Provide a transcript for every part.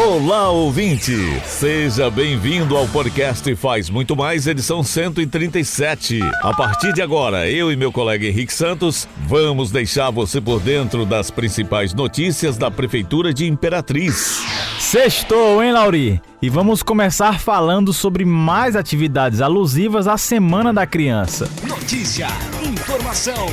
Olá, ouvinte! Seja bem-vindo ao podcast Faz Muito Mais, edição 137. A partir de agora, eu e meu colega Henrique Santos vamos deixar você por dentro das principais notícias da Prefeitura de Imperatriz. Sextou, hein, Lauri? E vamos começar falando sobre mais atividades alusivas à Semana da Criança. Notícia, informação,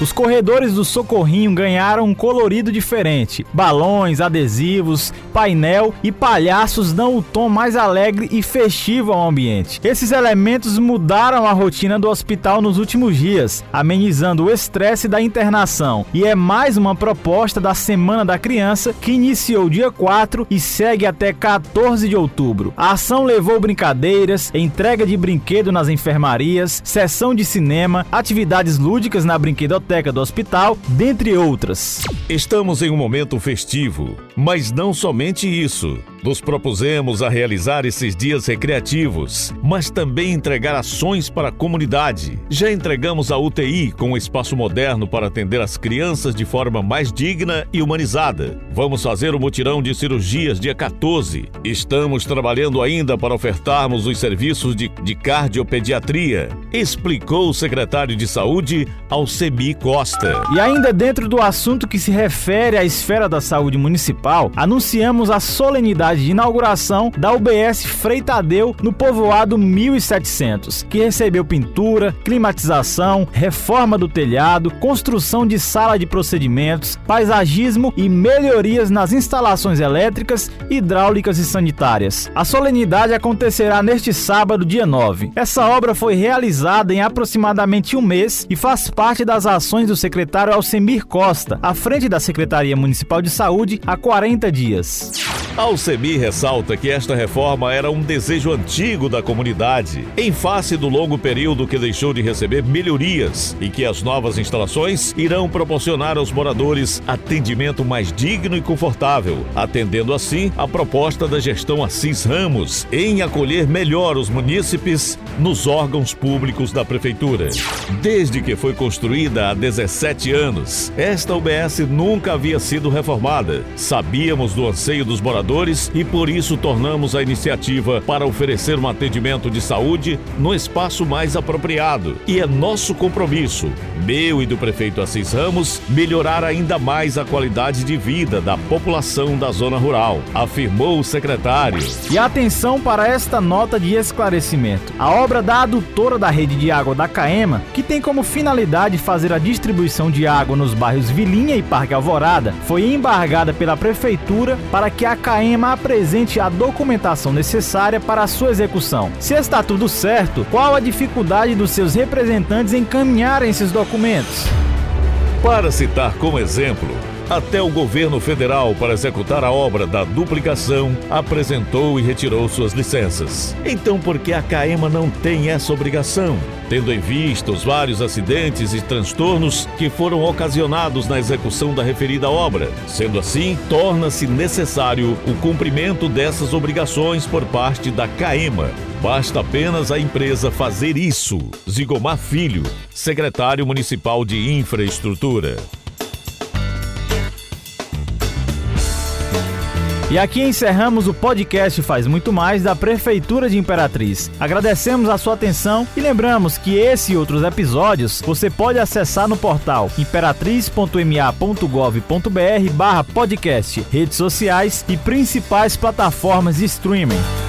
os corredores do Socorrinho ganharam um colorido diferente: balões, adesivos, painel e palhaços dão o tom mais alegre e festivo ao ambiente. Esses elementos mudaram a rotina do hospital nos últimos dias, amenizando o estresse da internação. E é mais uma proposta da Semana da Criança que iniciou dia 4 e segue até 14 de outubro. A ação levou brincadeiras, entrega de brinquedo nas enfermarias, sessão de cinema, atividades lúdicas na brinquedoteca biblioteca do hospital, dentre outras. Estamos em um momento festivo, mas não somente isso. Nos propusemos a realizar esses dias recreativos, mas também entregar ações para a comunidade. Já entregamos a UTI com um espaço moderno para atender as crianças de forma mais digna e humanizada. Vamos fazer o mutirão de cirurgias dia 14. Estamos trabalhando ainda para ofertarmos os serviços de, de cardiopediatria, explicou o secretário de Saúde, Alcemi Costa. E ainda dentro do assunto que se refere à esfera da saúde municipal, anunciamos a solenidade de inauguração da UBS Freitadeu no povoado 1700, que recebeu pintura, climatização, reforma do telhado, construção de sala de procedimentos, paisagismo e melhorias nas instalações elétricas, hidráulicas e sanitárias. A solenidade acontecerá neste sábado, dia 9. Essa obra foi realizada em aproximadamente um mês e faz parte das ações do secretário Alcemir Costa, à frente da Secretaria Municipal de Saúde, há 40 dias. Alcemir ressalta que esta reforma era um desejo antigo da comunidade, em face do longo período que deixou de receber melhorias e que as novas instalações irão proporcionar aos moradores atendimento mais digno e confortável, atendendo assim a proposta da gestão Assis Ramos em acolher melhor os munícipes nos órgãos públicos da prefeitura. Desde que foi construída há 17 anos, esta UBS nunca havia sido reformada. Sabíamos do anseio dos moradores e por isso tornamos a iniciativa para oferecer um atendimento de saúde no espaço mais apropriado. E é nosso compromisso, meu e do prefeito Assis Ramos, melhorar ainda mais a qualidade de vida da população da zona rural, afirmou o secretário. E atenção para esta nota de esclarecimento. A obra da adutora da rede de água da Caema, que tem como finalidade fazer a distribuição de água nos bairros Vilinha e Parque Alvorada, foi embargada pela prefeitura para que a Caema apresente a documentação necessária para a sua execução. Se está tudo certo, qual a dificuldade dos seus representantes em encaminharem esses documentos? Para citar como exemplo, até o governo federal para executar a obra da duplicação apresentou e retirou suas licenças. Então, por que a CAEMA não tem essa obrigação? Tendo em vista os vários acidentes e transtornos que foram ocasionados na execução da referida obra. Sendo assim, torna-se necessário o cumprimento dessas obrigações por parte da CAEMA. Basta apenas a empresa fazer isso. Zigomar Filho, secretário municipal de Infraestrutura. E aqui encerramos o podcast Faz Muito Mais da Prefeitura de Imperatriz. Agradecemos a sua atenção e lembramos que esse e outros episódios você pode acessar no portal imperatriz.ma.gov.br barra podcast, redes sociais e principais plataformas de streaming.